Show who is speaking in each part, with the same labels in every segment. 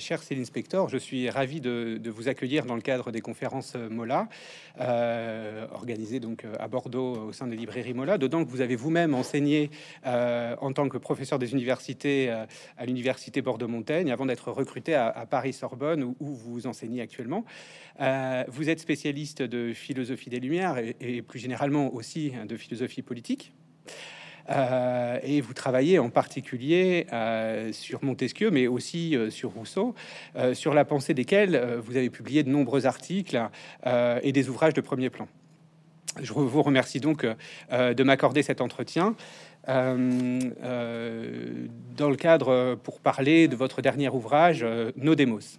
Speaker 1: Cher Céline Spector, je suis ravi de, vous accueillir dans le cadre des conférences Mola, euh, organisées donc à Bordeaux au sein des librairies Mola. Dedans vous avez vous-même enseigné euh, en tant que professeur des universités euh, à l'université Bordeaux-Montaigne avant d'être recruté à, Paris-Sorbonne où, vous enseignez actuellement. vous êtes spécialiste de philosophie des Lumières et plus généralement aussi de philosophie politique. Euh, et vous travaillez en particulier euh, sur Montesquieu, mais aussi euh, sur Rousseau, sur la pensée desquels vous avez publié de nombreux articles et des ouvrages de premier plan. Je vous remercie donc de m'accorder cet entretien. Euh, euh, dans le cadre pour parler de votre dernier ouvrage, euh, Nos Démos.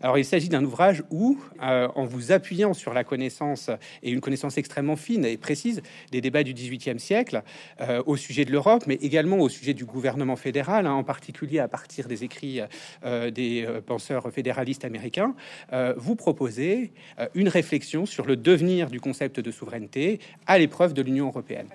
Speaker 1: Alors, il s'agit d'un ouvrage où, en vous appuyant sur la connaissance et une connaissance extrêmement fine et précise des débats du XVIIIe siècle au sujet de l'Europe, mais également au sujet du gouvernement fédéral, hein, en particulier à partir des écrits des penseurs fédéralistes américains, vous proposez une réflexion sur le devenir du concept de souveraineté à l'épreuve de l'Union européenne.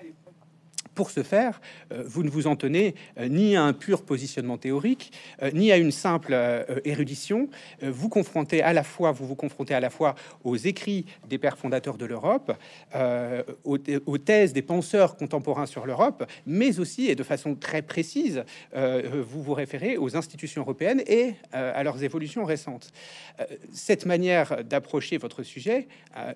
Speaker 1: Pour ce faire, euh, vous ne vous en tenez euh, ni à un pur positionnement théorique, euh, ni à une simple érudition. Vous confrontez à la fois, vous vous confrontez à la fois aux écrits des pères fondateurs de l'Europe, aux, thèses des penseurs contemporains sur l'Europe, mais aussi et de façon très précise, vous vous référez aux institutions européennes et à leurs évolutions récentes. Cette manière d'approcher votre sujet,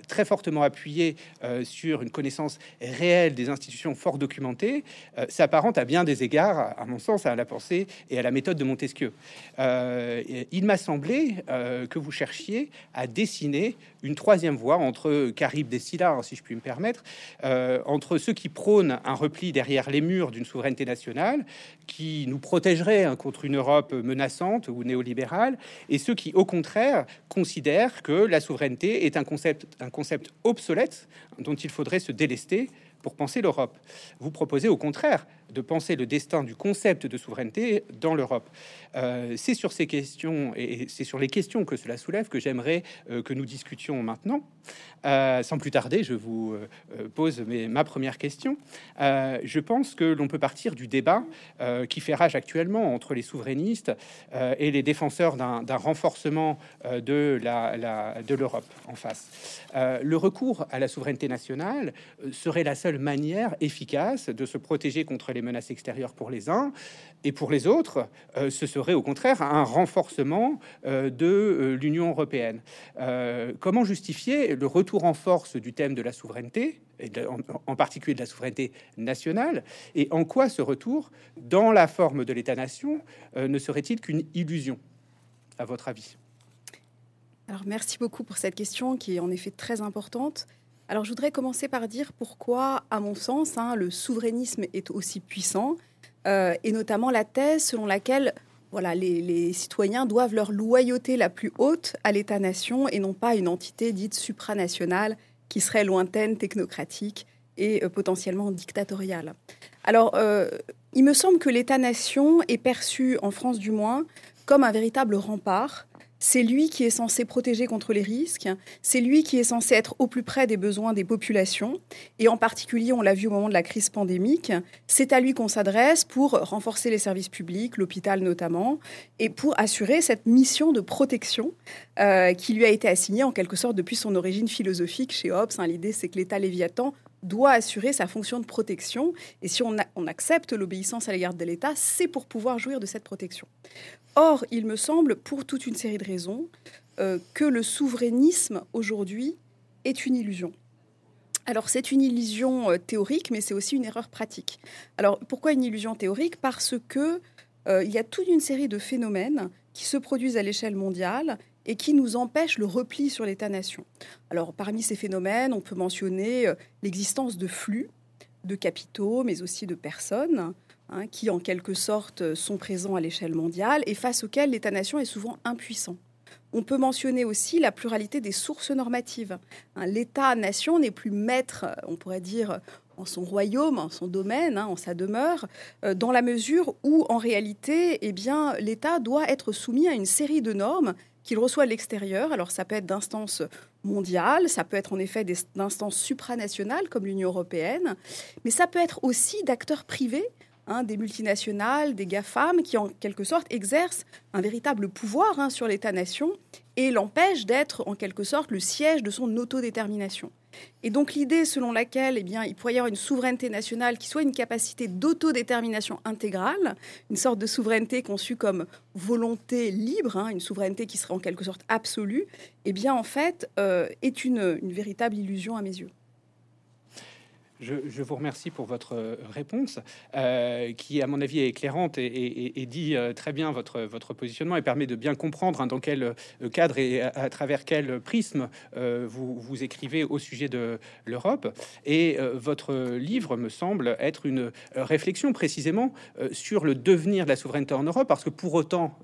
Speaker 1: très fortement appuyée sur une connaissance réelle des institutions fort documentées, euh, s'apparente à bien des égards, à mon sens, à la pensée et à la méthode de Montesquieu. Euh, il m'a semblé euh, que vous cherchiez à dessiner une troisième voie entre Caribe des Scylla, si je puis me permettre, entre ceux qui prônent un repli derrière les murs d'une souveraineté nationale qui nous protégerait hein, contre une Europe menaçante ou néolibérale, et ceux qui, au contraire, considèrent que la souveraineté est un concept obsolète dont il faudrait se délester pour penser l'Europe. Vous proposez au contraire de penser le destin du concept de souveraineté dans l'Europe. Euh, c'est sur ces questions et c'est sur les questions que cela soulève que j'aimerais euh, que nous discutions maintenant. Euh, sans plus tarder, je vous pose ma première question. je pense que l'on peut partir du débat qui fait rage actuellement entre les souverainistes et les défenseurs d'un renforcement de l'Europe la, en face. le recours à la souveraineté nationale serait la seule manière efficace de se protéger contre les menaces extérieures pour les uns, et pour les autres, euh, ce serait au contraire un renforcement euh, de euh, l'Union européenne. comment justifier le retour en force du thème de la souveraineté, et en, particulier de la souveraineté nationale, et en quoi ce retour, dans la forme de l'État-nation, ne serait-il qu'une illusion, à votre avis?
Speaker 2: Alors merci beaucoup pour cette question qui est en effet très importante. Alors je voudrais commencer par dire pourquoi, à mon sens, hein, le souverainisme est aussi puissant, euh, et notamment la thèse selon laquelle voilà, les, citoyens doivent leur loyauté la plus haute à l'État-nation et non pas une entité dite supranationale qui serait lointaine, technocratique et euh, potentiellement dictatoriale. Alors, euh, il me semble que l'État-nation est perçu, en France du moins, comme un véritable rempart c'est lui qui est censé protéger contre les risques, c'est lui qui est censé être au plus près des besoins des populations, et en particulier, on l'a vu au moment de la crise pandémique, c'est à lui qu'on s'adresse pour renforcer les services publics, l'hôpital notamment, et pour assurer cette mission de protection euh, qui lui a été assignée en quelque sorte depuis son origine philosophique chez Hobbes. Hein. L'idée, c'est que l'État léviathan doit assurer sa fonction de protection. Et si on, on accepte l'obéissance à l'égard de l'État, c'est pour pouvoir jouir de cette protection. Or, il me semble, pour toute une série de raisons, euh, que le souverainisme aujourd'hui est une illusion. Alors c'est une illusion euh, théorique, mais c'est aussi une erreur pratique. Alors pourquoi une illusion théorique? Parce que euh, il y a toute une série de phénomènes qui se produisent à l'échelle mondiale et qui nous empêchent le repli sur l'État-nation. Alors parmi ces phénomènes, on peut mentionner l'existence de flux de capitaux, mais aussi de personnes, Hein, qui en quelque sorte sont présents à l'échelle mondiale et face auxquels l'État-nation est souvent impuissant. On peut mentionner aussi la pluralité des sources normatives. Hein, L'État-nation n'est plus maître, on pourrait dire, en son royaume, en son domaine, hein, en sa demeure, euh, dans la mesure où, en réalité, eh bien, l'État doit être soumis à une série de normes qu'il reçoit à l'extérieur. Alors, ça peut être d'instances mondiales, ça peut être en effet d'instances supranationales comme l'Union européenne, mais ça peut être aussi d'acteurs privés hein, des multinationales, des GAFAM, qui en quelque sorte exercent un véritable pouvoir hein, sur l'État-nation et l'empêchent d'être en quelque sorte le siège de son autodétermination. Et donc l'idée selon laquelle eh bien, il pourrait y avoir une souveraineté nationale qui soit une capacité d'autodétermination intégrale, une sorte de souveraineté conçue comme volonté libre, hein, une souveraineté qui serait en quelque sorte absolue, eh bien en fait euh, est une véritable illusion à mes yeux.
Speaker 1: Je, vous remercie pour votre euh, réponse, euh, qui, à mon avis, est éclairante et, dit euh, très bien votre, positionnement et permet de bien comprendre hein, dans quel cadre et à, travers quel prisme vous, écrivez au sujet de l'Europe. Et votre livre me semble être une réflexion précisément sur le devenir de la souveraineté en Europe, parce que pour autant,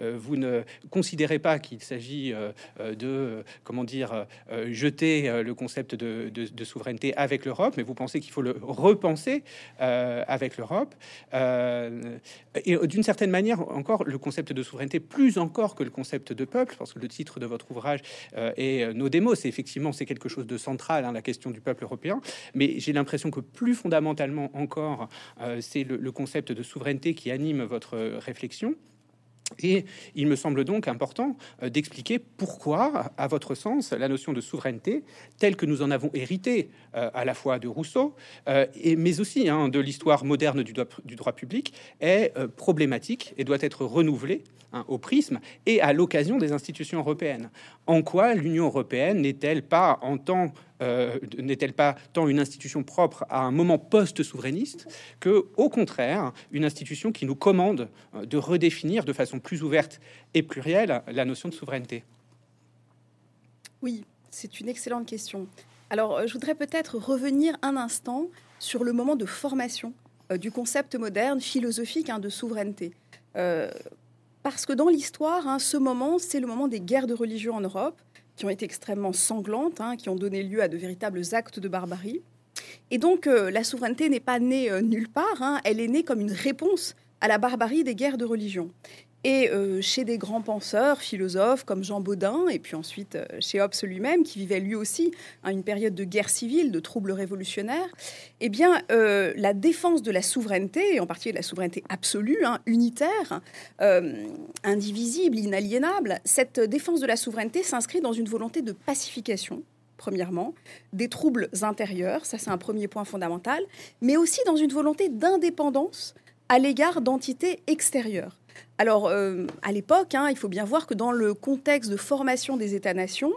Speaker 1: vous ne considérez pas qu'il s'agit de, comment dire, jeter le concept de souveraineté avec l'Europe mais vous pensez qu'il faut le repenser euh, avec l'Europe. Euh, et d'une certaine manière, encore, le concept de souveraineté, plus encore que le concept de peuple, parce que le titre de votre ouvrage euh, est Nos démos, c'est effectivement c'est quelque chose de central, hein, la question du peuple européen. Mais j'ai l'impression que plus fondamentalement encore, c'est le concept de souveraineté qui anime votre réflexion. Et il me semble donc important euh, d'expliquer pourquoi, à votre sens, la notion de souveraineté, telle que nous en avons hérité euh, à la fois de Rousseau, euh, et, mais aussi hein, de l'histoire moderne du droit, public, est problématique et doit être renouvelée hein, au prisme et à l'occasion des institutions européennes. En quoi l'Union européenne n'est-elle pas tant euh, n'est-elle pas tant une institution propre à un moment post-souverainiste que, au contraire, une institution qui nous commande euh, de redéfinir de façon plus ouverte et plurielle la notion de souveraineté?
Speaker 2: Oui, c'est une excellente question. Alors, euh, je voudrais peut-être revenir un instant sur le moment de formation du concept moderne philosophique hein, de souveraineté. Parce que dans l'histoire, hein, ce moment, c'est le moment des guerres de religion en Europe, qui ont été extrêmement sanglantes, hein, qui ont donné lieu à de véritables actes de barbarie. Et donc, euh, la souveraineté n'est pas née euh, nulle part, hein. elle est née comme une réponse à la barbarie des guerres de religion. Et euh, chez des grands penseurs, philosophes comme Jean Baudin, et puis ensuite euh, chez Hobbes lui-même, qui vivait lui aussi à une période de guerre civile, de troubles révolutionnaires, eh bien, euh, la défense de la souveraineté, et en particulier de la souveraineté absolue, hein, unitaire, indivisible, inaliénable, cette défense de la souveraineté s'inscrit dans une volonté de pacification premièrement, des troubles intérieurs, ça c'est un premier point fondamental, mais aussi dans une volonté d'indépendance à l'égard d'entités extérieures. Alors, euh, à l'époque, hein, il faut bien voir que dans le contexte de formation des États-nations,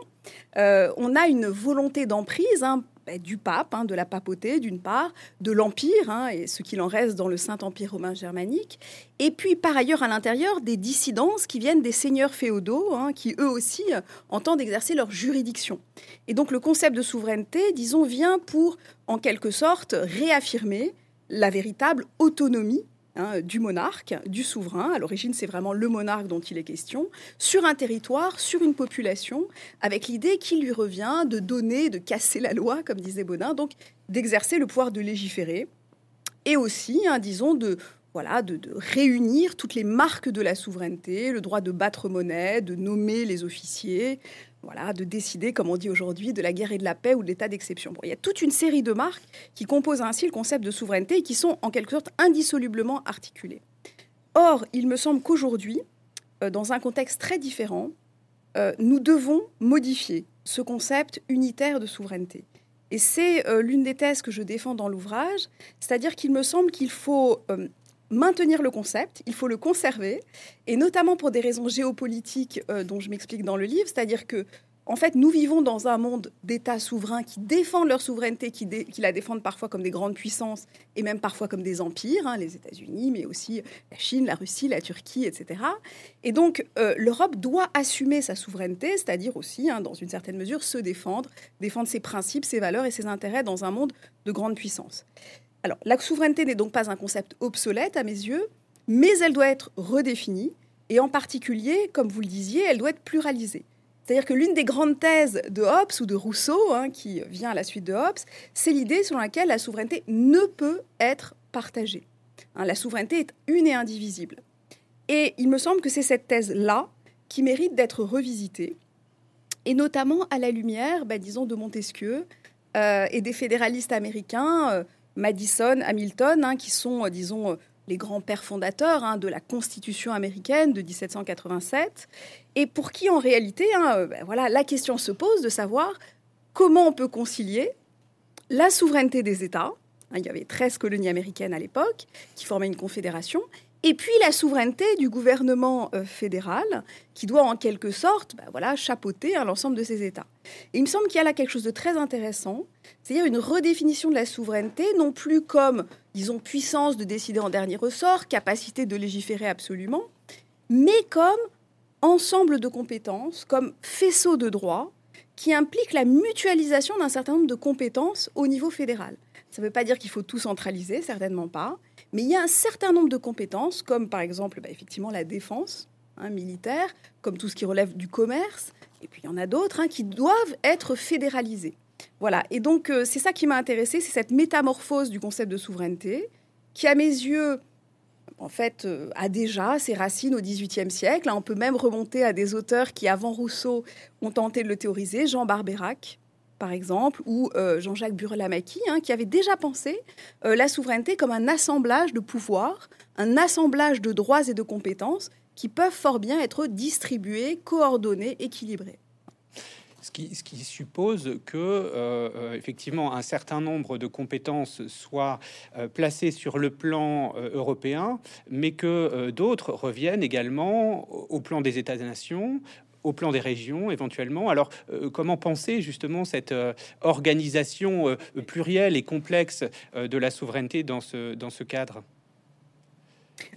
Speaker 2: euh, on a une volonté d'emprise hein, bah, du pape, hein, de la papauté d'une part, de l'Empire, et ce qu'il en reste dans le Saint-Empire romain germanique, et puis par ailleurs à l'intérieur des dissidences qui viennent des seigneurs féodaux, qui eux aussi euh, entendent exercer leur juridiction. Et donc le concept de souveraineté, disons, vient pour, en quelque sorte, réaffirmer la véritable autonomie Hein, du monarque, du souverain. À l'origine, c'est vraiment le monarque dont il est question, sur un territoire, sur une population, avec l'idée qu'il lui revient de donner, de casser la loi, comme disait Baudin, donc d'exercer le pouvoir de légiférer, et aussi, hein, disons, de voilà, de, réunir toutes les marques de la souveraineté, le droit de battre monnaie, de nommer les officiers, voilà, de décider, comme on dit aujourd'hui, de la guerre et de la paix ou de l'état d'exception. il y a toute une série de marques qui composent ainsi le concept de souveraineté et qui sont en quelque sorte indissolublement articulées. Or, il me semble qu'aujourd'hui, euh, dans un contexte très différent, euh, nous devons modifier ce concept unitaire de souveraineté. Et c'est euh, l'une des thèses que je défends dans l'ouvrage, c'est-à-dire qu'il me semble qu'il faut maintenir le concept, il faut le conserver, et notamment pour des raisons géopolitiques euh, dont je m'explique dans le livre, c'est-à-dire que en fait, nous vivons dans un monde d'États souverains qui défendent leur souveraineté, qui, la défendent parfois comme des grandes puissances et même parfois comme des empires, hein, les États-Unis, mais aussi la Chine, la Russie, la Turquie, etc. Et donc, euh, l'Europe doit assumer sa souveraineté, c'est-à-dire aussi, hein, dans une certaine mesure, se défendre, défendre ses principes, ses valeurs et ses intérêts dans un monde de grandes puissances. Alors, la souveraineté n'est donc pas un concept obsolète à mes yeux, mais elle doit être redéfinie, et en particulier, comme vous le disiez, elle doit être pluralisée. C'est-à-dire que l'une des grandes thèses de Hobbes ou de Rousseau, hein, qui vient à la suite de Hobbes, c'est l'idée selon laquelle la souveraineté ne peut être partagée. Hein, la souveraineté est une et indivisible. Et il me semble que c'est cette thèse-là qui mérite d'être revisitée, et notamment à la lumière, bah, disons, de Montesquieu euh, et des fédéralistes américains. Euh, Madison, Hamilton, hein, qui sont, disons, les grands pères fondateurs hein, de la Constitution américaine de 1787, et pour qui, en réalité, hein, ben voilà, la question se pose de savoir comment on peut concilier la souveraineté des États, il y avait 13 colonies américaines à l'époque qui formaient une confédération, et puis la souveraineté du gouvernement euh, fédéral, qui doit en quelque sorte ben voilà, chapeauter hein, l'ensemble de ces États. Et il me semble qu'il y a là quelque chose de très intéressant, c'est-à-dire une redéfinition de la souveraineté, non plus comme, disons, puissance de décider en dernier ressort, capacité de légiférer absolument, mais comme ensemble de compétences, comme faisceau de droit, qui implique la mutualisation d'un certain nombre de compétences au niveau fédéral. Ça ne veut pas dire qu'il faut tout centraliser, certainement pas, mais il y a un certain nombre de compétences, comme par exemple bah, effectivement la défense hein, militaire, comme tout ce qui relève du commerce, et puis il y en a d'autres hein, qui doivent être fédéralisées. Voilà, et donc euh, c'est ça qui m'a intéressé, c'est cette métamorphose du concept de souveraineté, qui à mes yeux, en fait, euh, a déjà ses racines au XVIIIe siècle. On peut même remonter à des auteurs qui, avant Rousseau, ont tenté de le théoriser, Jean Barbérac, par exemple, ou euh, Jean-Jacques Burlamaqui, hein, qui avait déjà pensé euh, la souveraineté comme un assemblage de pouvoirs, un assemblage de droits et de compétences qui peuvent fort bien être distribués, coordonnés, équilibrés.
Speaker 1: Ce qui, suppose que euh, effectivement un certain nombre de compétences soient placées sur le plan européen, mais que d'autres reviennent également au plan des États-nations, au plan des régions éventuellement. Alors, euh, comment penser justement cette euh, organisation euh, plurielle et complexe de la souveraineté dans ce, dans ce cadre?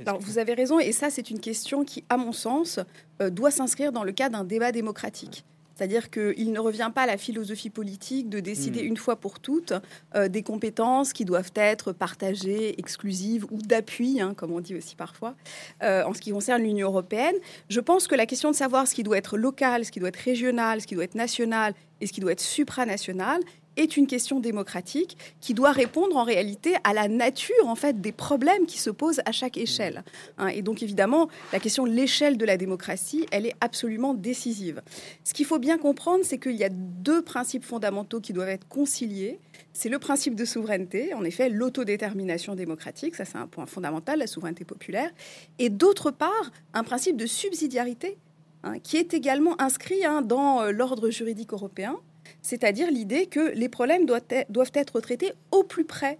Speaker 2: Alors, vous avez raison, et ça, c'est une question qui, à mon sens, doit s'inscrire dans le cadre d'un débat démocratique. C'est-à-dire qu'il ne revient pas à la philosophie politique de décider hmm. une fois pour toutes euh, des compétences qui doivent être partagées, exclusives ou d'appui, hein, comme on dit aussi parfois, euh, en ce qui concerne l'Union européenne. Je pense que la question de savoir ce qui doit être local, ce qui doit être régional, ce qui doit être national et ce qui doit être supranational est une question démocratique qui doit répondre en réalité à la nature en fait des problèmes qui se posent à chaque échelle. Hein. et donc évidemment, la question de l'échelle de la démocratie, elle est absolument décisive. Ce qu'il faut bien comprendre, c'est qu'il y a deux principes fondamentaux qui doivent être conciliés. C'est le principe de souveraineté, en effet, l'autodétermination démocratique, ça c'est un point fondamental, la souveraineté populaire, et d'autre part, un principe de subsidiarité hein, qui est également inscrit hein, dans euh, l'ordre juridique européen c'est-à-dire l'idée que les problèmes doivent être traités au plus près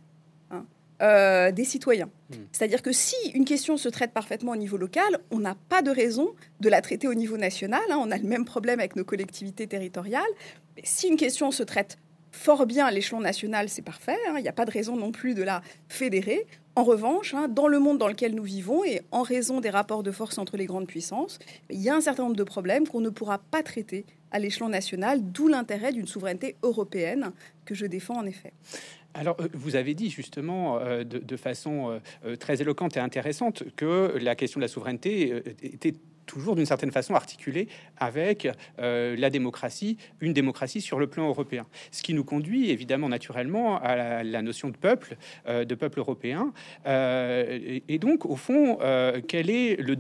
Speaker 2: hein, euh, des citoyens. Hmm. C'est-à-dire que si une question se traite parfaitement au niveau local, on n'a pas de raison de la traiter au niveau national. Hein. on a le même problème avec nos collectivités territoriales. Mais si une question se traite fort bien à l'échelon national, c'est parfait. Hein. Il n'y a pas de raison non plus de la fédérer. En revanche, dans le monde dans lequel nous vivons et en raison des rapports de force entre les grandes puissances, il y a un certain nombre de problèmes qu'on ne pourra pas traiter à l'échelon national, d'où l'intérêt d'une souveraineté européenne que je défends en effet.
Speaker 1: Alors, euh, vous avez dit justement euh, de, façon euh, très éloquente et intéressante que la question de la souveraineté était toujours d'une certaine façon articulée avec la démocratie, une démocratie sur le plan européen. Ce qui nous conduit évidemment naturellement à la, notion de peuple, de peuple européen. et, donc, au fond, quel est le euh,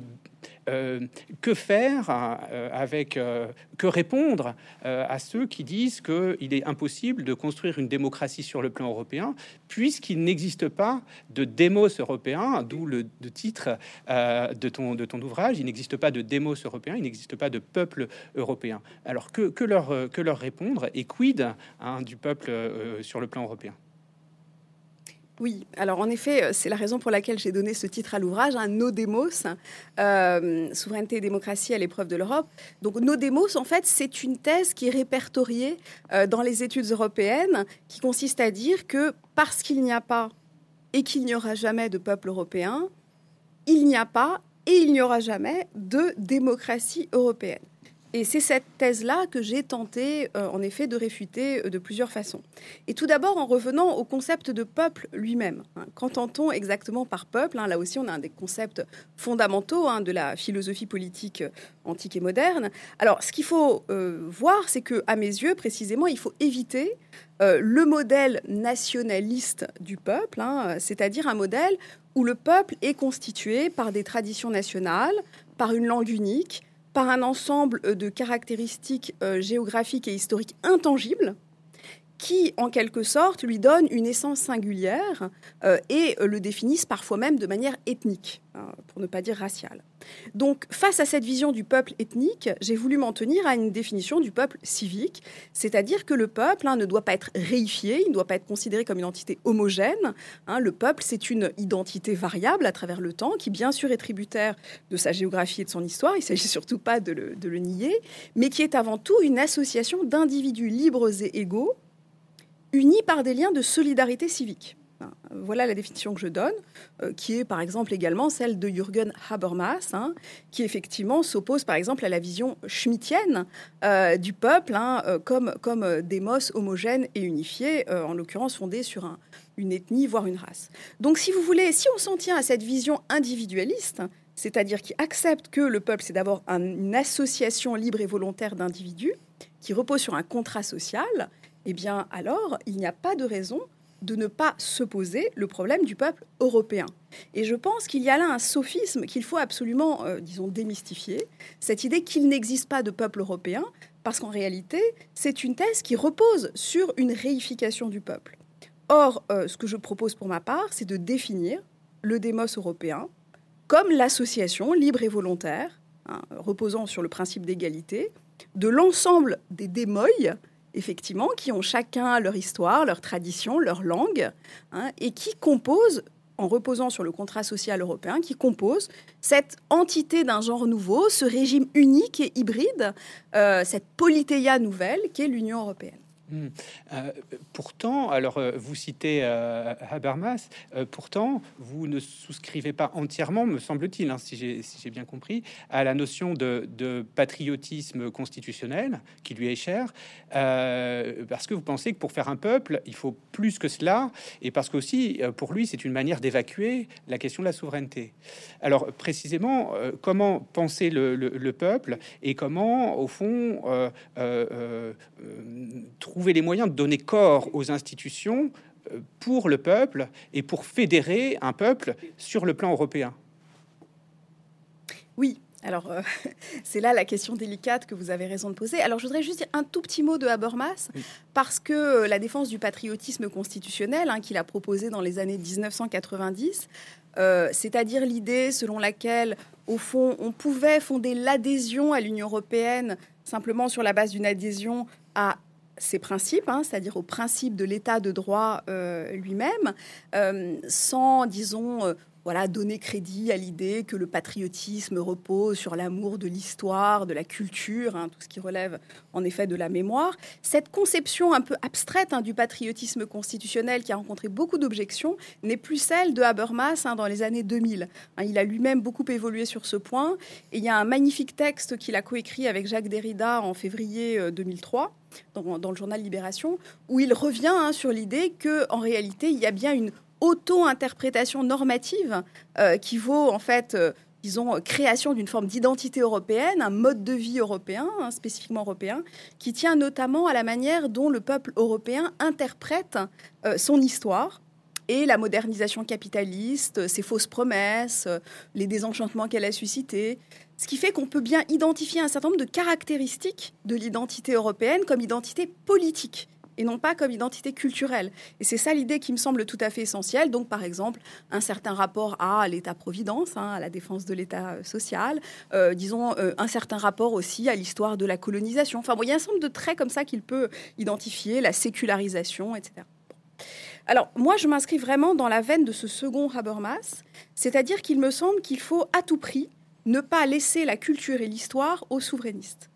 Speaker 1: que faire euh, avec, euh, que répondre à ceux qui disent qu'il est impossible de construire une démocratie sur le plan européen, puisqu'il n'existe pas de démos européen, d'où le titre de, ton, de ton ouvrage, il n'existe pas de démos européen, il n'existe pas de peuple européen. Alors que, que, leur, que leur répondre et quid hein, du peuple sur le plan européen?
Speaker 2: Oui, alors en effet, euh, c'est la raison pour laquelle j'ai donné ce titre à l'ouvrage, un No Demos, euh, souveraineté et démocratie à l'épreuve de l'Europe. Donc No Demos, en fait, c'est une thèse qui est répertoriée euh, dans les études européennes, qui consiste à dire que parce qu'il n'y a pas et qu'il n'y aura jamais de peuple européen, il n'y a pas et il n'y aura jamais de démocratie européenne. Et c'est cette thèse-là que j'ai tenté, euh, en effet, de réfuter euh, de plusieurs façons. Et tout d'abord en revenant au concept de peuple lui-même. Hein. Qu'entend-on exactement par peuple hein? Là aussi, on a un des concepts fondamentaux hein, de la philosophie politique euh, antique et moderne. Alors, ce qu'il faut voir, c'est que, à mes yeux, précisément, il faut éviter le modèle nationaliste du peuple, c'est-à-dire un modèle où le peuple est constitué par des traditions nationales, par une langue unique, par un ensemble euh, de caractéristiques euh, géographiques et historiques intangibles qui, en quelque sorte, lui donnent une essence singulière euh, et le définissent parfois même de manière ethnique, hein, pour ne pas dire raciale. Donc, face à cette vision du peuple ethnique, j'ai voulu m'en tenir à une définition du peuple civique, c'est-à-dire que le peuple hein, ne doit pas être réifié, il ne doit pas être considéré comme une entité homogène. Hein. le peuple, c'est une identité variable à travers le temps, qui bien sûr est tributaire de sa géographie et de son histoire, il ne s'agit surtout pas de le nier, mais qui est avant tout une association d'individus libres et égaux, unis par des liens de solidarité civique. Voilà la définition que je donne, euh, qui est par exemple également celle de Jürgen Habermas, hein, qui effectivement s'oppose par exemple à la vision schmittienne euh, du peuple hein, euh, comme, comme démos homogène et unifié, en l'occurrence fondé sur une ethnie, voire une race. Donc si vous voulez, si on s'en tient à cette vision individualiste, c'est-à-dire qui accepte que le peuple, c'est d'abord une association libre et volontaire d'individus, qui repose sur un contrat social, eh bien alors il n'y a pas de raison de ne pas se poser le problème du peuple européen. Et je pense qu'il y a là un sophisme qu'il faut absolument, euh, disons, démystifier, cette idée qu'il n'existe pas de peuple européen, parce qu'en réalité, c'est une thèse qui repose sur une réification du peuple. Or, euh, ce que je propose pour ma part, c'est de définir le démos européen comme l'association libre et volontaire, hein, reposant sur le principe d'égalité, de l'ensemble des démoïs effectivement, qui ont chacun leur histoire, leur tradition, leur langue, hein, et qui composent, en reposant sur le contrat social européen, qui composent cette entité d'un genre nouveau, ce régime unique et hybride, euh, cette polythéia nouvelle qu'est l'Union européenne.
Speaker 1: Hmm. Euh, pourtant, alors euh, vous citez euh, Habermas, pourtant vous ne souscrivez pas entièrement, me semble-t-il, hein, si j'ai bien compris, à la notion de, patriotisme constitutionnel qui lui est cher, parce que vous pensez que pour faire un peuple, il faut plus que cela, et parce qu'aussi pour lui c'est une manière d'évacuer la question de la souveraineté. Alors précisément, comment penser le, le, peuple et comment, au fond, trouver trouver les moyens de donner corps aux institutions euh, pour le peuple et pour fédérer un peuple sur le plan européen
Speaker 2: Oui, alors, euh, c'est là la question délicate que vous avez raison de poser. Alors, je voudrais juste dire un tout petit mot de Habermas, parce que euh, la défense du patriotisme constitutionnel, hein, qu'il a proposé dans les années 1990, c'est-à-dire l'idée selon laquelle, au fond, on pouvait fonder l'adhésion à l'Union européenne simplement sur la base d'une adhésion à ces principes, hein, c'est-à-dire au principe de l'état de droit euh, lui-même, euh, sans, disons, euh, voilà, donner crédit à l'idée que le patriotisme repose sur l'amour de l'histoire, de la culture, hein, tout ce qui relève en effet de la mémoire. Cette conception un peu abstraite hein, du patriotisme constitutionnel qui a rencontré beaucoup d'objections n'est plus celle de Habermas hein, dans les années 2000. il a lui-même beaucoup évolué sur ce point et il y a un magnifique texte qu'il a coécrit avec Jacques Derrida en février 2003. Dans, dans, le journal Libération, où il revient sur l'idée que en réalité il y a bien une auto-interprétation normative euh, qui vaut en fait, euh, disons, création d'une forme d'identité européenne, un mode de vie européen, hein, spécifiquement européen, qui tient notamment à la manière dont le peuple européen interprète euh, son histoire et la modernisation capitaliste, ses fausses promesses, les désenchantements qu'elle a suscités. Ce qui fait qu'on peut bien identifier un certain nombre de caractéristiques de l'identité européenne comme identité politique et non pas comme identité culturelle. Et c'est ça l'idée qui me semble tout à fait essentielle. Donc, par exemple, un certain rapport à l'État-providence, hein, à la défense de l'État euh, social, euh, disons euh, un certain rapport aussi à l'histoire de la colonisation. Enfin, il y a un certain nombre de traits comme ça qu'il peut identifier, la sécularisation, etc. Alors, moi, je m'inscris vraiment dans la veine de ce second Habermas, c'est-à-dire qu'il me semble qu'il faut à tout prix ne pas laisser la culture et l'histoire aux souverainistes.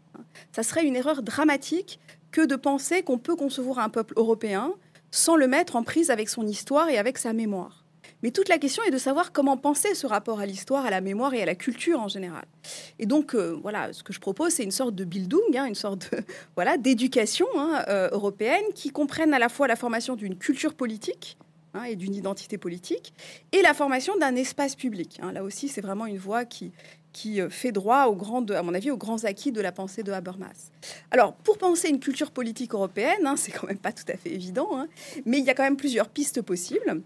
Speaker 2: Ça serait une erreur dramatique que de penser qu'on peut concevoir un peuple européen sans le mettre en prise avec son histoire et avec sa mémoire. Mais toute la question est de savoir comment penser ce rapport à l'histoire, à la mémoire et à la culture en général. Et donc, euh, voilà, ce que je propose, c'est une sorte de Bildung, hein, une sorte voilà, d'éducation hein, euh, européenne qui comprenne à la fois la formation d'une culture politique, hein, et d'une identité politique, et la formation d'un espace public. Là aussi, c'est vraiment une voie qui, qui euh, fait droit, aux grandes, à mon avis, aux grands acquis de la pensée de Habermas. Alors, pour penser une culture politique européenne, hein, c'est quand même pas tout à fait évident, hein, mais il y a quand même plusieurs pistes possibles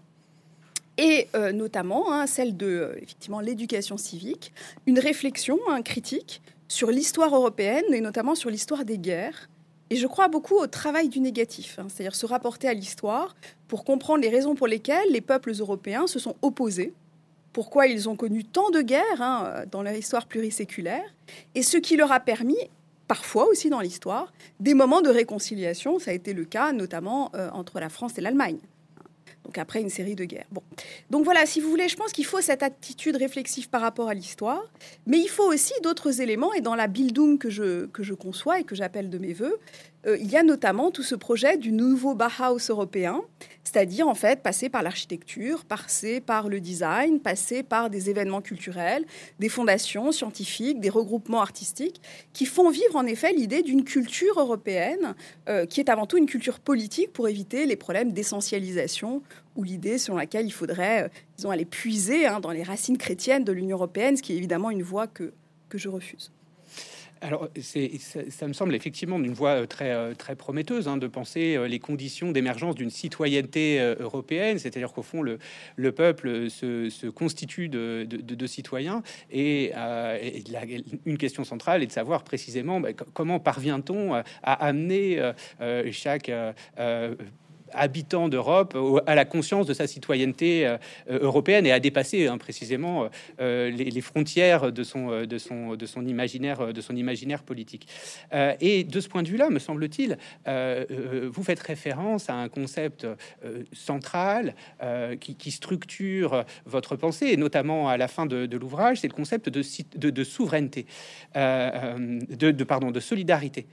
Speaker 2: et euh, notamment hein, celle de euh, effectivement l'éducation civique, une réflexion critique sur l'histoire européenne et notamment sur l'histoire des guerres Et je crois beaucoup au travail du négatif, hein, c'est-à-dire se rapporter à l'histoire pour comprendre les raisons pour lesquelles les peuples européens se sont opposés, pourquoi ils ont connu tant de guerres hein, dans leur histoire pluriséculaire, et ce qui leur a permis, parfois aussi dans l'histoire, des moments de réconciliation. Ça a été le cas notamment euh, entre la France et l'Allemagne. Donc après une série de guerres. Bon. Donc voilà, si vous voulez, je pense qu'il faut cette attitude réflexive par rapport à l'histoire, mais il faut aussi d'autres éléments. Et dans la Bildung que je, que je conçois et que j'appelle de mes voeux, euh, il y a notamment tout ce projet du nouveau Bauhaus européen, c'est-à-dire en fait passer par l'architecture, passer par le design, passer par des événements culturels, des fondations scientifiques, des regroupements artistiques, qui font vivre en effet l'idée d'une culture européenne, euh, qui est avant tout une culture politique pour éviter les problèmes d'essentialisation ou l'idée selon laquelle il faudrait, euh, disons, aller puiser hein, dans les racines chrétiennes de l'Union européenne, ce qui est évidemment une voie que, que je refuse.
Speaker 1: Alors, ça, me semble effectivement d'une voie euh, très, euh, très prometteuse hein, de penser euh, les conditions d'émergence d'une citoyenneté européenne, c'est-à-dire qu'au fond, le, le peuple se, constitue de, de, citoyens. Et, une question centrale est de savoir précisément bah, comment parvient-on à amener chaque habitant d'Europe à la conscience de sa citoyenneté euh, européenne et à dépasser hein, précisément euh, les, frontières de son, de, son, de, son imaginaire, de son imaginaire politique. Euh, et de ce point de vue-là, me semble-t-il, vous faites référence à un concept central qui, structure votre pensée, et notamment à la fin de, l'ouvrage, c'est le concept de, de, de souveraineté, de, pardon, de solidarité.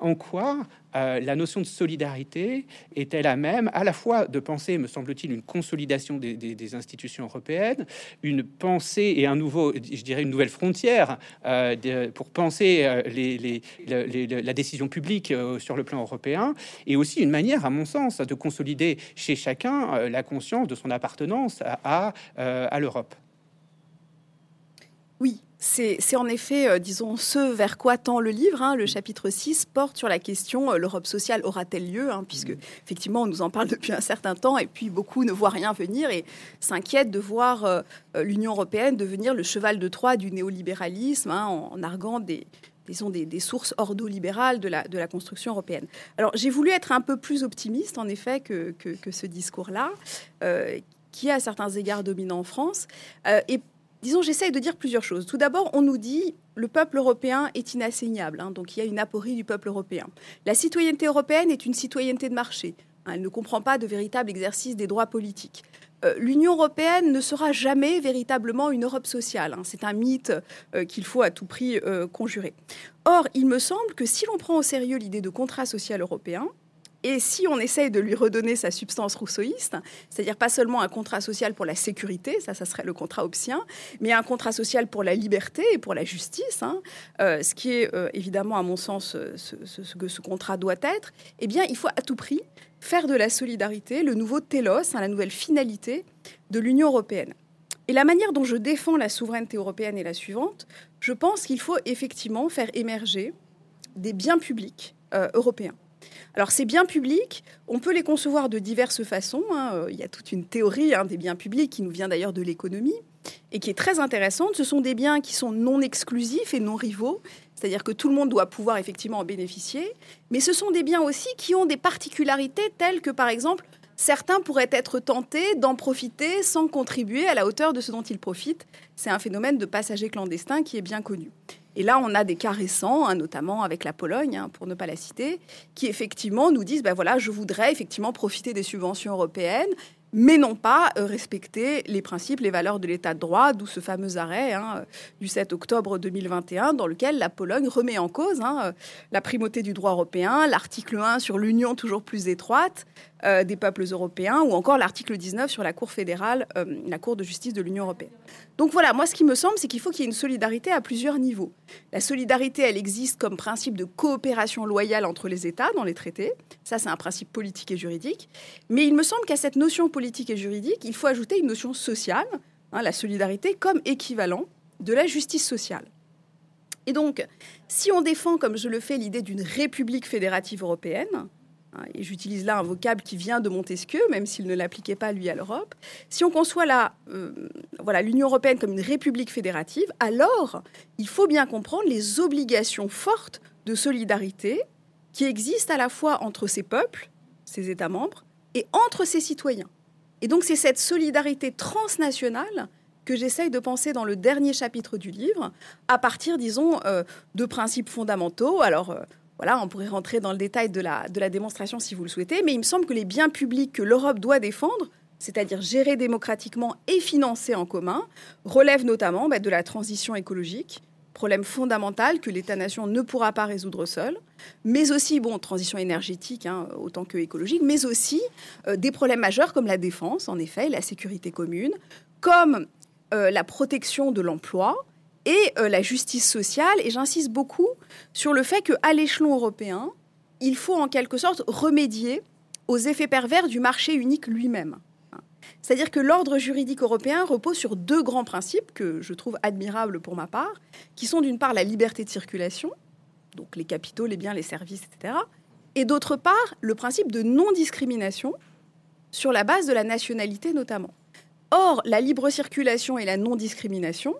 Speaker 1: en quoi euh, la notion de solidarité est-elle à même à la fois de penser, me semble-t-il, une consolidation des, institutions européennes, une pensée et un nouveau, je dirais, une nouvelle frontière euh, pour penser euh, la décision publique sur le plan européen, et aussi une manière, à mon sens, de consolider chez chacun la conscience de son appartenance à l'Europe.
Speaker 2: Oui, c'est en effet, euh, disons, ce vers quoi tend le livre. Hein. Le chapitre 6 porte sur la question euh, l'Europe sociale aura-t-elle lieu hein, Puisque, mmh. effectivement, on nous en parle depuis un certain temps et puis beaucoup ne voient rien venir et s'inquiètent de voir euh, l'Union européenne devenir le cheval de Troie du néolibéralisme hein, en, arguant des, disons, des, sources ordolibérales de la, de la construction européenne. Alors, j'ai voulu être un peu plus optimiste, en effet, que, que, ce discours-là, qui est à certains égards dominant en France. et disons, j'essaye de dire plusieurs choses. Tout d'abord, on nous dit le peuple européen est inassaignable, hein, donc il y a une aporie du peuple européen. La citoyenneté européenne est une citoyenneté de marché. Elle ne comprend pas de véritable exercice des droits politiques. Euh, L'Union européenne ne sera jamais véritablement une Europe sociale. Hein. C'est un mythe euh, qu'il faut à tout prix euh, conjurer. Or, il me semble que si l'on prend au sérieux l'idée de contrat social européen, et si on essaye de lui redonner sa substance rousseauiste, c'est-à-dire pas seulement un contrat social pour la sécurité, ça, ça serait le contrat obsien, mais un contrat social pour la liberté et pour la justice, hein, euh, ce qui est euh, évidemment, à mon sens, euh, ce, que ce contrat doit être, eh bien, il faut à tout prix faire de la solidarité le nouveau télos, hein, la nouvelle finalité de l'Union européenne. Et la manière dont je défends la souveraineté européenne est la suivante. Je pense qu'il faut effectivement faire émerger des biens publics européens. Alors ces biens publics, on peut les concevoir de diverses façons. Hein. Euh, il y a toute une théorie hein, des biens publics qui nous vient d'ailleurs de l'économie et qui est très intéressante. Ce sont des biens qui sont non exclusifs et non rivaux, c'est-à-dire que tout le monde doit pouvoir effectivement en bénéficier, mais ce sont des biens aussi qui ont des particularités telles que par exemple certains pourraient être tentés d'en profiter sans contribuer à la hauteur de ce dont ils profitent. C'est un phénomène de passagers clandestins qui est bien connu. Et là, on a des cas récents, hein, notamment avec la Pologne, hein, pour ne pas la citer, qui effectivement nous disent, ben voilà, je voudrais effectivement profiter des subventions européennes, mais non pas euh, respecter les principes, les valeurs de l'état de droit, d'où ce fameux arrêt hein, du 7 octobre 2021 dans lequel la Pologne remet en cause euh, la primauté du droit européen, l'article 1 sur l'union toujours plus étroite euh, des peuples européens ou encore l'article 19 sur la Cour fédérale, la Cour de justice de l'Union européenne. Donc voilà, moi ce qui me semble, c'est qu'il faut qu'il y ait une solidarité à plusieurs niveaux. La solidarité, elle existe comme principe de coopération loyale entre les États dans les traités. Ça, c'est un principe politique et juridique. Mais il me semble qu'à cette notion politique et juridique, il faut ajouter une notion sociale, hein, la solidarité, comme équivalent de la justice sociale. Et donc, si on défend, comme je le fais, l'idée d'une république fédérative européenne, et j'utilise là un vocable qui vient de Montesquieu, même s'il ne l'appliquait pas lui à l'Europe. Si on conçoit la, euh, voilà l'Union européenne comme une république fédérative, alors il faut bien comprendre les obligations fortes de solidarité qui existe à la fois entre ces peuples, ces États membres, et entre ces citoyens. Et donc c'est cette solidarité transnationale que j'essaye de penser dans le dernier chapitre du livre, à partir, disons, euh, de principes fondamentaux. Alors, euh, on pourrait rentrer dans le détail de la, de la démonstration si vous le souhaitez, mais il me semble que les biens publics que l'Europe doit défendre, c'est-à-dire gérer démocratiquement et financer en commun, relèvent notamment bah, de la transition écologique, problème fondamental que l'État-nation ne pourra pas résoudre seul, mais aussi, bon, transition énergétique hein, autant que écologique, mais aussi euh, des problèmes majeurs comme la défense, en effet, la sécurité commune, comme euh, la protection de l'emploi et euh, la justice sociale. Et j'insiste beaucoup sur le fait qu'à l'échelon européen, il faut en quelque sorte remédier aux effets pervers du marché unique lui-même. C'est-à-dire que l'ordre juridique européen repose sur deux grands principes que je trouve admirables pour ma part, qui sont d'une part la liberté de circulation, donc les capitaux, les biens, les services, etc., et d'autre part le principe de non-discrimination sur la base de la nationalité notamment. Or, la libre circulation et la non-discrimination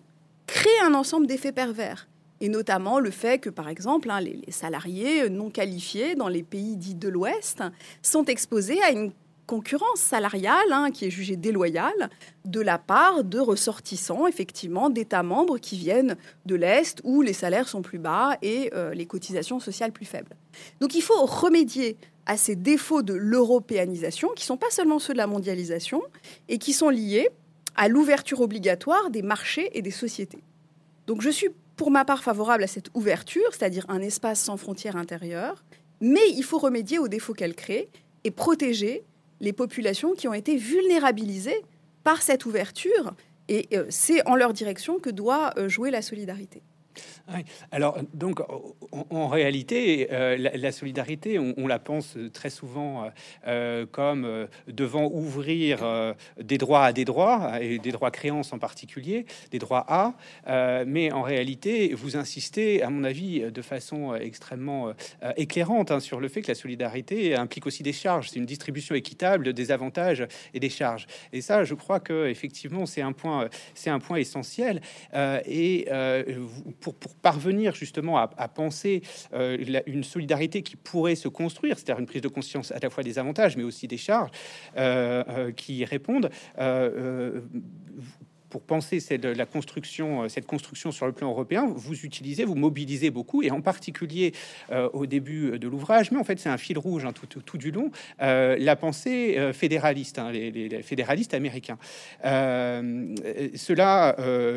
Speaker 2: créent un ensemble d'effets pervers. Et notamment le fait que, par exemple, hein, les, salariés non qualifiés dans les pays dits de l'Ouest sont exposés à une concurrence salariale hein, qui est jugée déloyale de la part de ressortissants, effectivement, d'États membres qui viennent de l'Est où les salaires sont plus bas et euh, les cotisations sociales plus faibles. Donc il faut remédier à ces défauts de l'européanisation, qui ne sont pas seulement ceux de la mondialisation, et qui sont liés à l'ouverture obligatoire des marchés et des sociétés. Donc je suis pour ma part favorable à cette ouverture, c'est-à-dire un espace sans frontières intérieures, mais il faut remédier aux défauts qu'elle crée et protéger les populations qui ont été vulnérabilisées par cette ouverture. Et euh, c'est en leur direction que doit euh, jouer la solidarité.
Speaker 1: Alors, donc, en, réalité, euh, la, solidarité, on, la pense très souvent euh, euh, comme devant ouvrir des droits à des droits, et des droits créances en particulier, des droits à. mais en réalité, vous insistez, à mon avis, de façon extrêmement éclairante hein, sur le fait que la solidarité implique aussi des charges. C'est une distribution équitable des avantages et des charges. Et ça, je crois que effectivement, c'est un point, c'est un point essentiel. et pour, parvenir justement à, penser euh, une solidarité qui pourrait se construire, c'est-à-dire une prise de conscience à la fois des avantages mais aussi des charges euh, euh, qui répondent pour penser cette, la construction, euh, cette construction sur le plan européen, vous utilisez, vous mobilisez beaucoup, et en particulier euh, au début de l'ouvrage, mais en fait c'est un fil rouge hein, tout, du long, euh, la pensée fédéraliste, hein, les, fédéralistes américains. cela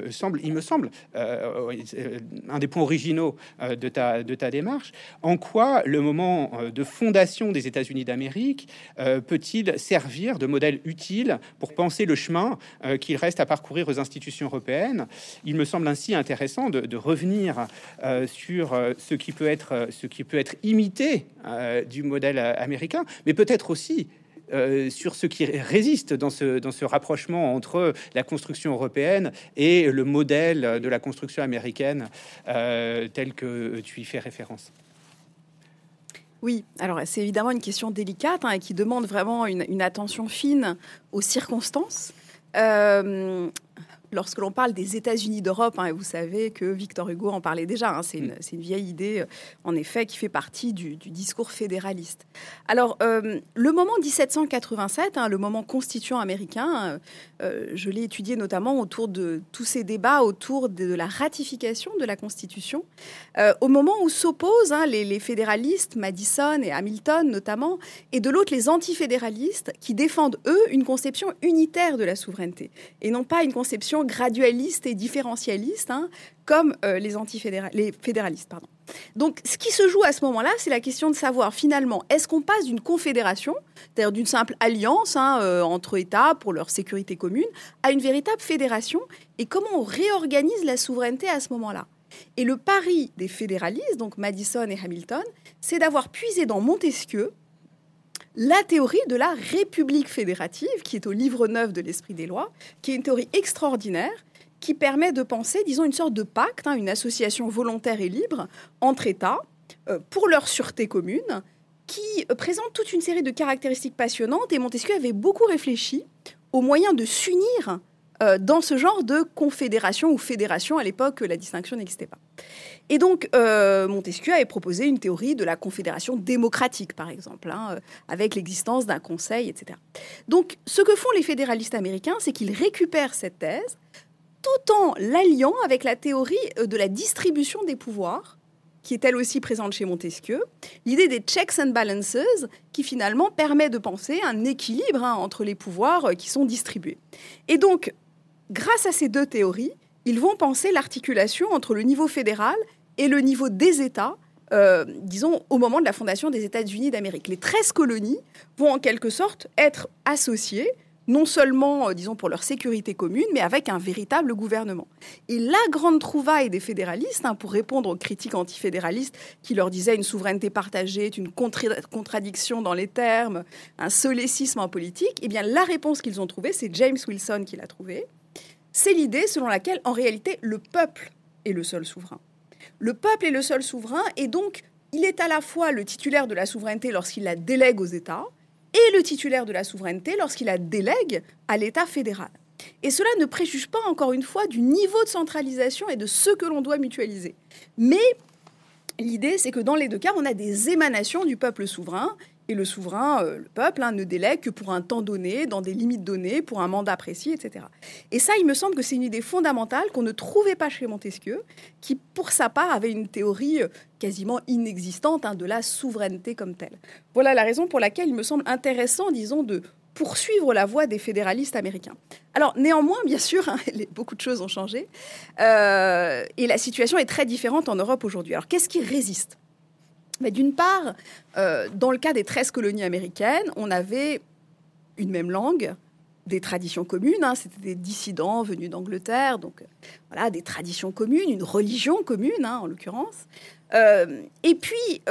Speaker 1: semble, il me semble, un des points originaux de, ta, de ta démarche. En quoi le moment de fondation des États-Unis d'Amérique peut-il servir de modèle utile pour penser le chemin qu'il reste à parcourir aux institutions européennes. Il me semble ainsi intéressant de, revenir euh, sur euh, ce qui peut être, euh, ce qui peut être imité du modèle américain, mais peut-être aussi sur ce qui résiste dans ce, rapprochement entre la construction européenne et le modèle de la construction américaine tel que tu y fais référence.
Speaker 2: Oui, alors c'est évidemment une question délicate hein, et qui demande vraiment une attention fine aux circonstances. Euh, lorsque l'on parle des États-Unis d'Europe, hein, vous savez que Victor Hugo en parlait déjà, hein, c'est une, vieille idée, euh, en effet, qui fait partie du, discours fédéraliste. Alors, euh, le moment 1787, hein, le moment constituant américain, euh, je l'ai étudié notamment autour de tous ces débats autour de, la ratification de la Constitution, au moment où s'opposent les, les, fédéralistes, Madison et Hamilton notamment, et de l'autre les antifédéralistes, qui défendent, eux, une conception unitaire de la souveraineté, et non pas une conception gradualiste et différentialiste, hein, comme euh, les, les fédéralistes. Pardon. Donc, ce qui se joue à ce moment-là, c'est la question de savoir finalement, est-ce qu'on passe d'une confédération, c'est-à-dire d'une simple alliance hein, euh, entre États pour leur sécurité commune, à une véritable fédération, et comment on réorganise la souveraineté à ce moment-là? Et le pari des fédéralistes, donc Madison et Hamilton, c'est d'avoir puisé dans Montesquieu la théorie de la République fédérative, qui est au livre 9 de l'Esprit des lois, qui est une théorie extraordinaire qui permet de penser, disons, une sorte de pacte, hein, une association volontaire et libre entre États euh, pour leur sûreté commune, qui euh, présente toute une série de caractéristiques passionnantes. Et Montesquieu avait beaucoup réfléchi aux moyens de s'unir dans ce genre de confédération ou fédération. À l'époque, la distinction n'existait pas. Et donc, euh, Montesquieu avait proposé une théorie de la confédération démocratique, par exemple, hein, euh, avec l'existence d'un conseil, etc. Donc, ce que font les fédéralistes américains, c'est qu'ils récupèrent cette thèse tout en l'alliant avec la théorie euh, de la distribution des pouvoirs, qui est elle aussi présente chez Montesquieu, l'idée des checks and balances, qui finalement permet de penser un équilibre hein, entre les pouvoirs qui sont distribués. Et donc, grâce à ces deux théories, ils vont penser l'articulation entre le niveau fédéral et le niveau des États, euh, disons, au moment de la fondation des États-Unis d'Amérique. Les 13 colonies vont en quelque sorte être associées, non seulement, euh, disons, pour leur sécurité commune, mais avec un véritable gouvernement. Et la grande trouvaille des fédéralistes, hein, pour répondre aux critiques antifédéralistes qui leur disaient une souveraineté partagée est une contradiction dans les termes, un solécisme en politique, eh bien, la réponse qu'ils ont trouvée, c'est James Wilson qui l'a trouvée, c'est l'idée selon laquelle, en réalité, le peuple est le seul souverain. Le peuple est le seul souverain et donc il est à la fois le titulaire de la souveraineté lorsqu'il la délègue aux États et le titulaire de la souveraineté lorsqu'il la délègue à l'État fédéral. Et cela ne préjuge pas, encore une fois, du niveau de centralisation et de ce que l'on doit mutualiser. Mais l'idée, c'est que dans les deux cas, on a des émanations du peuple souverain et le souverain, euh, le peuple, hein, ne délègue que pour un temps donné, dans des limites données, pour un mandat précis, etc. Et ça, il me semble que c'est une idée fondamentale qu'on ne trouvait pas chez Montesquieu, qui, pour sa part, avait une théorie euh, quasiment inexistante hein, de la souveraineté comme telle. Voilà la raison pour laquelle il me semble intéressant, disons, de poursuivre la voie des fédéralistes américains. Alors néanmoins, bien sûr, hein, beaucoup de choses ont changé, euh, et la situation est très différente en Europe aujourd'hui. Alors qu'est-ce qui résiste? Mais d'une part, euh, dans le cas des 13 colonies américaines, on avait une même langue, des traditions communes, hein, c'était des dissidents venus d'Angleterre, donc euh, voilà, des traditions communes, une religion commune hein, en l'occurrence. Euh, et puis,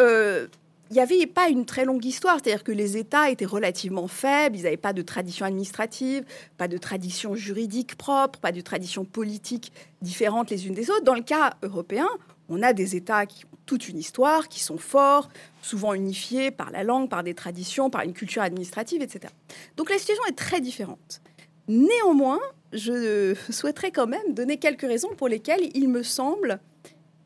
Speaker 2: il n'y avait pas une très longue histoire, c'est-à-dire que les États étaient relativement faibles, ils n'avaient pas de tradition administrative, pas de tradition juridique propre, pas de tradition politique différente les unes des autres. Dans le cas européen, on a des États qui toute une histoire, qui sont forts, souvent unifiés par la langue, par des traditions, par une culture administrative, etc. Donc la situation est très différente. Néanmoins, je souhaiterais quand même donner quelques raisons pour lesquelles il me semble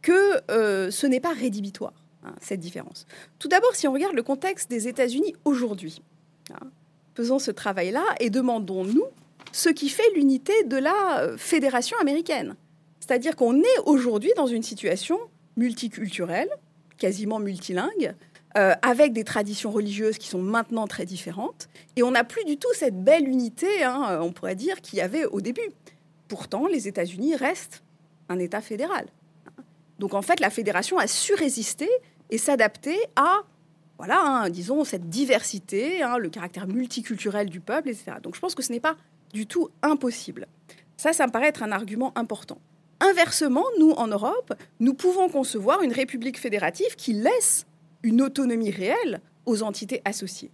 Speaker 2: que euh, ce n'est pas rédhibitoire, hein, cette différence. Tout d'abord, si on regarde le contexte des États-Unis aujourd'hui, hein, faisons ce travail-là et demandons-nous ce qui fait l'unité de la euh, fédération américaine. C'est-à-dire qu'on est aujourd'hui dans une situation multiculturelle, quasiment multilingue, euh, avec des traditions religieuses qui sont maintenant très différentes. Et on n'a plus du tout cette belle unité, hein, on pourrait dire, qu'il y avait au début. Pourtant, les États-Unis restent un État fédéral. Donc en fait, la fédération a su résister et s'adapter à, voilà, hein, disons, cette diversité, hein, le caractère multiculturel du peuple, etc. Donc je pense que ce n'est pas du tout impossible. Ça, ça me paraît être un argument important. Inversement, nous, en Europe, nous pouvons concevoir une république fédérative qui laisse une autonomie réelle aux entités associées.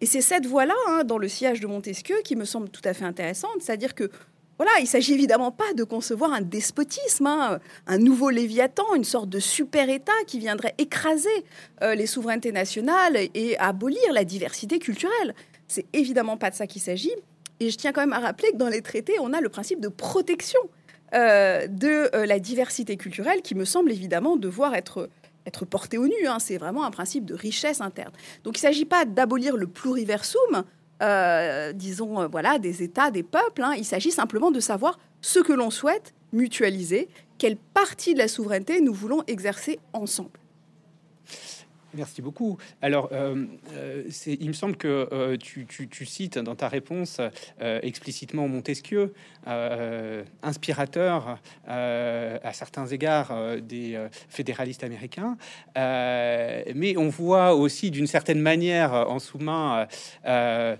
Speaker 2: Et c'est cette voie-là, hein, dans le sillage de Montesquieu, qui me semble tout à fait intéressante, c'est-à-dire que voilà, il s'agit évidemment pas de concevoir un despotisme, hein, un nouveau Léviathan, une sorte de super-État qui viendrait écraser euh, les souverainetés nationales et abolir la diversité culturelle. C'est évidemment pas de ça qu'il s'agit. Et je tiens quand même à rappeler que dans les traités, on a le principe de protection euh, de euh, la diversité culturelle qui me semble évidemment devoir être être porté au nu. Hein. C'est vraiment un principe de richesse interne. Donc il ne s'agit pas d'abolir le pluriversum, euh, disons, voilà, des États, des peuples. Hein. Il s'agit simplement de savoir ce que l'on souhaite mutualiser, quelle partie de la souveraineté nous voulons exercer ensemble.
Speaker 1: Merci beaucoup. Alors, euh, euh, il me semble que euh, tu, cites dans ta réponse explicitement Montesquieu, inspirateur à certains égards des fédéralistes américains, mais on voit aussi d'une certaine manière en sous-main un,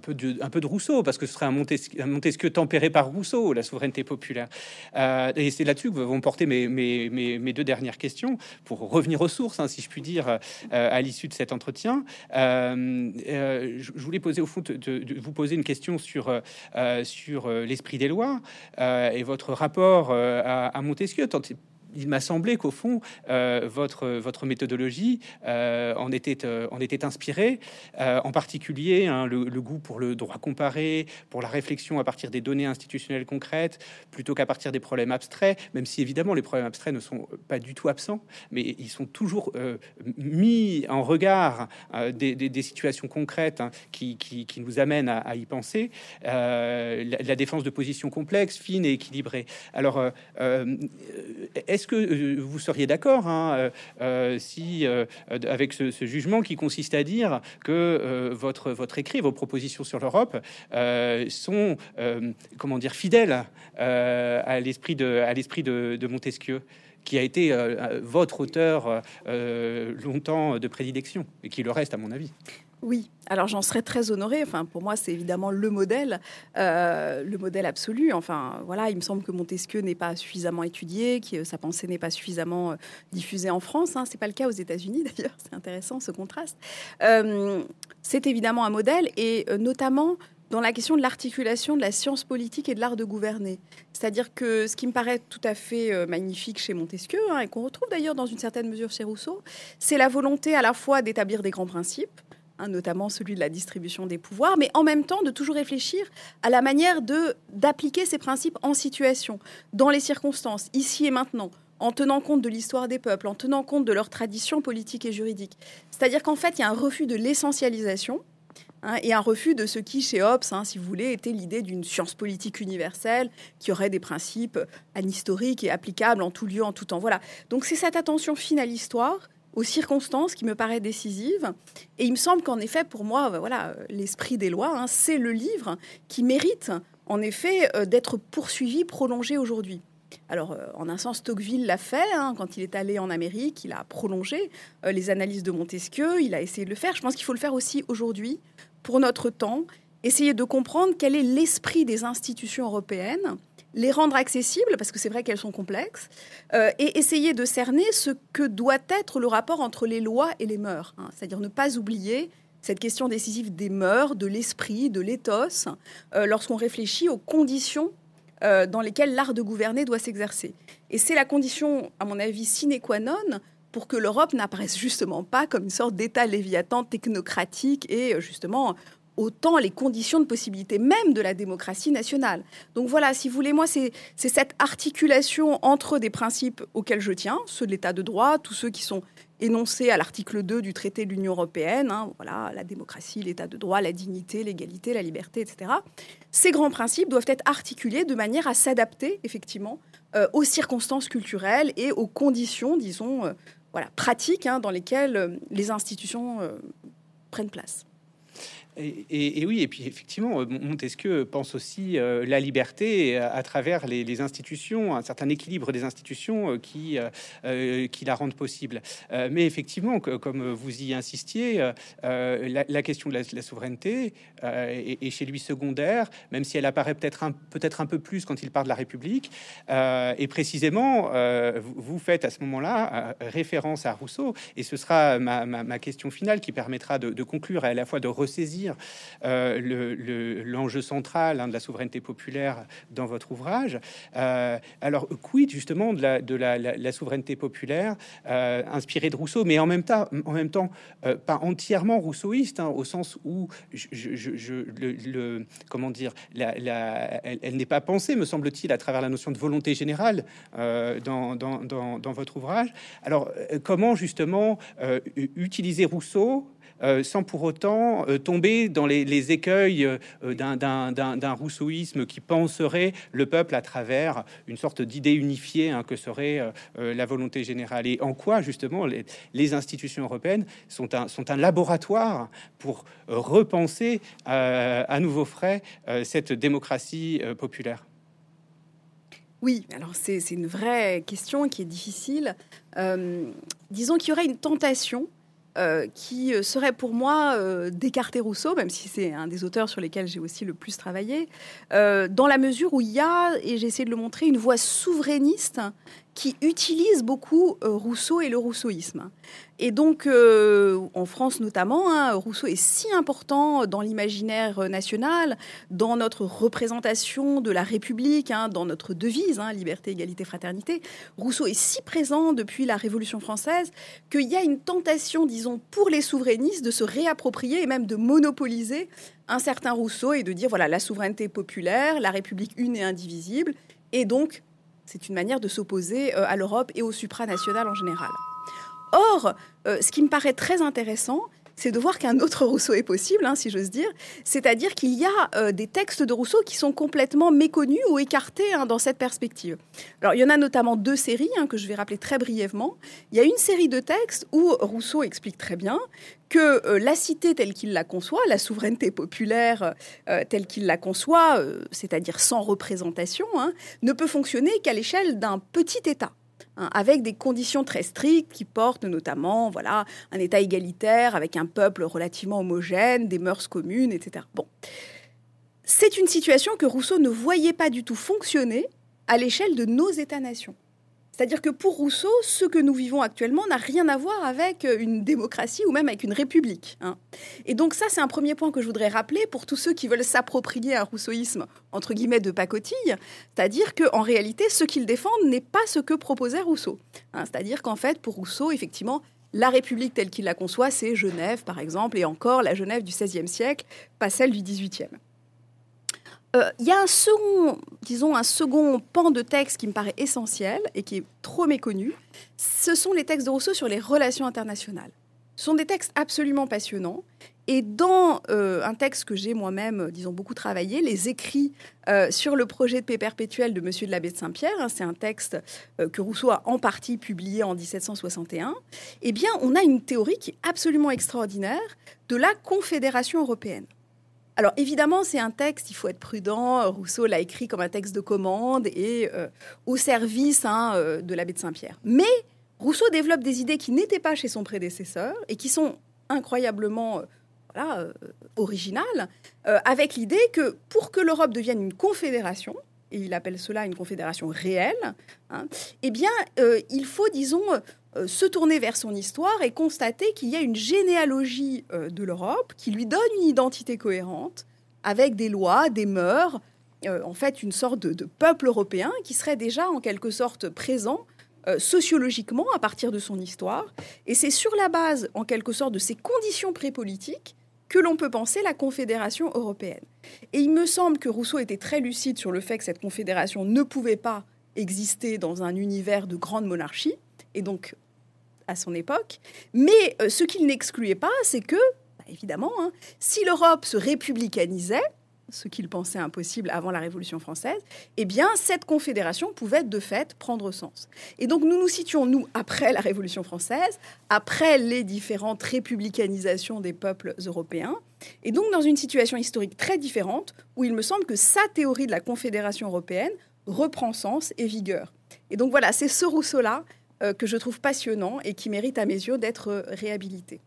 Speaker 1: peu de, Rousseau, parce que ce serait un Montesquieu, tempéré par Rousseau, la souveraineté populaire. et c'est là-dessus que vont porter mes, deux dernières questions, pour revenir aux sources. Hein, si je puis dire, euh, à l'issue de cet entretien. Euh, euh, je voulais poser au fond de, vous poser une question sur sur l'esprit des lois et votre rapport à, Montesquieu. Tant il m'a semblé qu'au fond, votre, votre méthodologie en, était, en était inspirée, en particulier hein, le, goût pour le droit comparé, pour la réflexion à partir des données institutionnelles concrètes, plutôt qu'à partir des problèmes abstraits, même si évidemment les problèmes abstraits ne sont pas du tout absents, mais ils sont toujours mis en regard des, situations concrètes hein, qui, qui, nous amènent à, y penser. la, défense de positions complexes, fines et équilibrées. Alors, est-ce que vous seriez d'accord hein, si, avec ce, jugement qui consiste à dire que votre, votre écrit, vos propositions sur l'Europe sont, comment dire, fidèles à l'esprit de, à l'esprit de, de Montesquieu? Qui a été votre auteur longtemps de prédilection et qui le reste à mon avis.
Speaker 2: Oui, alors j'en serais très honorée. Enfin, pour moi, c'est évidemment le modèle, euh, le modèle absolu. Enfin, voilà, il me semble que Montesquieu n'est pas suffisamment étudié, que sa pensée n'est pas suffisamment euh, diffusée en France. Hein. C'est pas le cas aux États-Unis d'ailleurs. C'est intéressant ce contraste. Euh, c'est évidemment un modèle et notamment dans la question de l'articulation de la science politique et de l'art de gouverner. C'est-à-dire que ce qui me paraît tout à fait magnifique chez Montesquieu, hein, et qu'on retrouve d'ailleurs dans une certaine mesure chez Rousseau, c'est la volonté à la fois d'établir des grands principes, Hein, notamment celui de la distribution des pouvoirs, mais en même temps de toujours réfléchir à la manière d'appliquer ces principes en situation, dans les circonstances, ici et maintenant, en tenant compte de l'histoire des peuples, en tenant compte de leurs traditions politiques et juridiques. C'est-à-dire qu'en fait, il y a un refus de l'essentialisation hein, et un refus de ce qui, chez Hobbes, hein, si vous voulez, était l'idée d'une science politique universelle qui aurait des principes anhistoriques et applicables en tout lieu, en tout temps. Voilà. Donc c'est cette attention fine à l'histoire aux circonstances qui me paraît décisive. Et il me semble qu'en effet, pour moi, euh, voilà, l'esprit des lois, hein, c'est le livre qui mérite en effet euh, d'être poursuivi, prolongé aujourd'hui. Alors, euh, en un sens, Tocqueville l'a fait quand il est allé en Amérique. Il a prolongé les analyses de Montesquieu. Il a essayé de le faire. Je pense qu'il faut le faire aussi aujourd'hui, pour notre temps. Essayer de comprendre quel est l'esprit des institutions européennes les rendre accessibles, parce que c'est vrai qu'elles sont complexes, euh, et essayer de cerner ce que doit être le rapport entre les lois et les mœurs. Hein. C'est-à-dire ne pas oublier cette question décisive des mœurs, de l'esprit, de l'éthos, euh, lorsqu'on réfléchit aux conditions euh, dans lesquelles l'art de gouverner doit s'exercer. Et c'est la condition, à mon avis, sine qua non pour que l'Europe n'apparaisse justement pas comme une sorte d'État léviathan technocratique et justement autant les conditions de possibilité même de la démocratie nationale. Donc voilà, si vous voulez, moi, c'est cette articulation entre des principes auxquels je tiens, ceux de l'état de droit, tous ceux qui sont énoncés à l'article 2 du traité de l'Union européenne, hein, voilà, la démocratie, l'état de droit, la dignité, l'égalité, la liberté, etc. Ces grands principes doivent être articulés de manière à s'adapter, effectivement, euh, aux circonstances culturelles et aux conditions, disons, euh, voilà, pratiques hein, dans lesquelles euh, les institutions prennent place.
Speaker 1: Et, oui, et puis effectivement, euh, Montesquieu pense aussi euh, la liberté à, travers les, institutions, un certain équilibre des institutions euh, qui, qui la rendent possible. mais effectivement, comme vous y insistiez, la, question de la, souveraineté est, chez lui secondaire, même si elle apparaît peut-être un, peut-être un peu plus quand il parle de la République. et précisément, vous faites à ce moment-là référence à Rousseau, et ce sera ma, question finale qui permettra de, de conclure et à la fois de ressaisir euh, l'enjeu central hein, de la souveraineté populaire dans votre ouvrage. Euh, alors, quid justement de la, la, souveraineté populaire euh, inspirée de Rousseau, mais en même temps, pas entièrement rousseauiste, hein, au sens où je, le, comment dire, elle, n'est pas pensée, me semble-t-il, à travers la notion de volonté générale dans, votre ouvrage. Alors, comment justement utiliser Rousseau sans pour autant euh, tomber dans les, écueils euh, d'un rousseauisme qui penserait le peuple à travers une sorte d'idée unifiée hein, que serait la volonté générale. Et en quoi, justement, les, institutions européennes sont un laboratoire pour repenser à nouveau frais cette démocratie populaire?
Speaker 2: Oui, alors c'est une vraie question qui est difficile. disons qu'il y aurait une tentation euh, qui euh, serait pour moi euh, d'écarter Rousseau, même si c'est un des auteurs sur lesquels j'ai aussi le plus travaillé, dans la mesure où il y a, et j'ai essayé de le montrer, une voix souverainiste qui utilisent beaucoup euh, Rousseau et le rousseauisme. Et donc, euh, en France notamment, hein, Rousseau est si important dans l'imaginaire national, dans notre représentation de la République, hein, dans notre devise, hein, liberté, égalité, fraternité. Rousseau est si présent depuis la Révolution française qu'il y a une tentation, disons, pour les souverainistes de se réapproprier et même de monopoliser un certain Rousseau et de dire, voilà, la souveraineté populaire, la République une et indivisible, et donc c'est une manière de s'opposer euh, à l'Europe et au supranational en général. Or, euh, ce qui me paraît très intéressant, c'est de voir qu'un autre Rousseau est possible, hein, si j'ose dire. C'est-à-dire qu'il y a euh, des textes de Rousseau qui sont complètement méconnus ou écartés hein, dans cette perspective. Alors, il y en a notamment deux séries hein, que je vais rappeler très brièvement. Il y a une série de textes où Rousseau explique très bien que euh, la cité telle qu'il la conçoit, la souveraineté populaire euh, telle qu'il la conçoit, c'est-à-dire sans représentation, ne peut fonctionner qu'à l'échelle d'un petit État. Hein, avec des conditions très strictes qui portent notamment voilà, un État égalitaire avec un peuple relativement homogène, des mœurs communes, etc. C'est une situation que Rousseau ne voyait pas du tout fonctionner à l'échelle de nos États-nations. C'est-à-dire que pour Rousseau, ce que nous vivons actuellement n'a rien à voir avec euh, une démocratie ou même avec une république. Hein. Et donc ça, c'est un premier point que je voudrais rappeler pour tous ceux qui veulent s'approprier un rousseauisme, entre guillemets, de pacotille. C'est-à-dire qu'en réalité, ce qu'ils défendent n'est pas ce que proposait Rousseau. Hein. C'est-à-dire qu'en fait, pour Rousseau, effectivement, la République telle qu'il la conçoit, c'est Genève, par exemple, et encore la Genève du XVIe siècle, pas celle du XVIIIe. Euh, il y a un second, disons, un second pan de texte qui me paraît essentiel et qui est trop méconnu. Ce sont les textes de Rousseau sur les relations internationales. Ce sont des textes absolument passionnants. Et dans euh, un texte que j'ai moi-même, disons, beaucoup travaillé, les écrits euh, sur le projet de paix perpétuelle de Monsieur de l'abbé de Saint-Pierre, hein, c'est un texte que Rousseau a en partie publié en 1761, eh bien, on a une théorie qui est absolument extraordinaire de la Confédération européenne. Alors évidemment, c'est un texte, il faut être prudent. Rousseau l'a écrit comme un texte de commande et euh, au service hein, euh, de l'abbé de Saint-Pierre. Mais Rousseau développe des idées qui n'étaient pas chez son prédécesseur et qui sont incroyablement euh, originales, avec l'idée que pour que l'Europe devienne une confédération, et il appelle cela une confédération réelle, hein, eh bien, il faut, disons, se tourner vers son histoire et constater qu'il y a une généalogie euh, de l'Europe qui lui donne une identité cohérente avec des lois, des mœurs, euh, en fait une sorte de, peuple européen qui serait déjà en quelque sorte présent sociologiquement à partir de son histoire. Et c'est sur la base, en quelque sorte, de ces conditions prépolitiques que l'on peut penser la Confédération européenne. Et il me semble que Rousseau était très lucide sur le fait que cette Confédération ne pouvait pas exister dans un univers de grande monarchie, et donc à son époque. Mais euh, ce qu'il n'excluait pas, c'est que, bah, évidemment, hein, si l'Europe se républicanisait, ce qu'il pensait impossible avant la Révolution française, eh bien, cette confédération pouvait de fait prendre sens. Et donc, nous nous situons, nous, après la Révolution française, après les différentes républicanisations des peuples européens, et donc dans une situation historique très différente, où il me semble que sa théorie de la confédération européenne reprend sens et vigueur. Et donc voilà, c'est ce Rousseau-là que je trouve passionnant et qui mérite à mes yeux d'être réhabilité.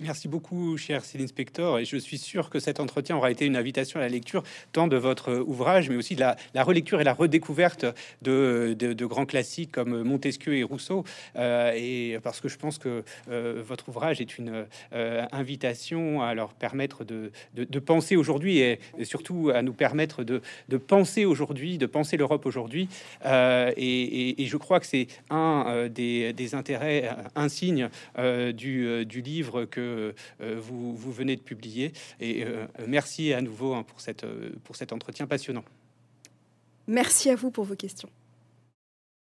Speaker 1: Merci beaucoup, cher Céline Spector. Et je suis sûr que cet entretien aura été une invitation à la lecture, tant de votre ouvrage, mais aussi de la, relecture et la redécouverte de, grands classiques comme Montesquieu et Rousseau. Euh, et parce que je pense que euh, votre ouvrage est une euh, invitation à leur permettre de, penser aujourd'hui et, surtout à nous permettre de, penser aujourd'hui, de penser l'Europe aujourd'hui. Et, je crois que c'est un des, intérêts, un signe du livre que euh, vous, venez de publier. Et euh, merci à nouveau hein, pour, cette, pour cet entretien passionnant.
Speaker 2: Merci à vous pour vos questions.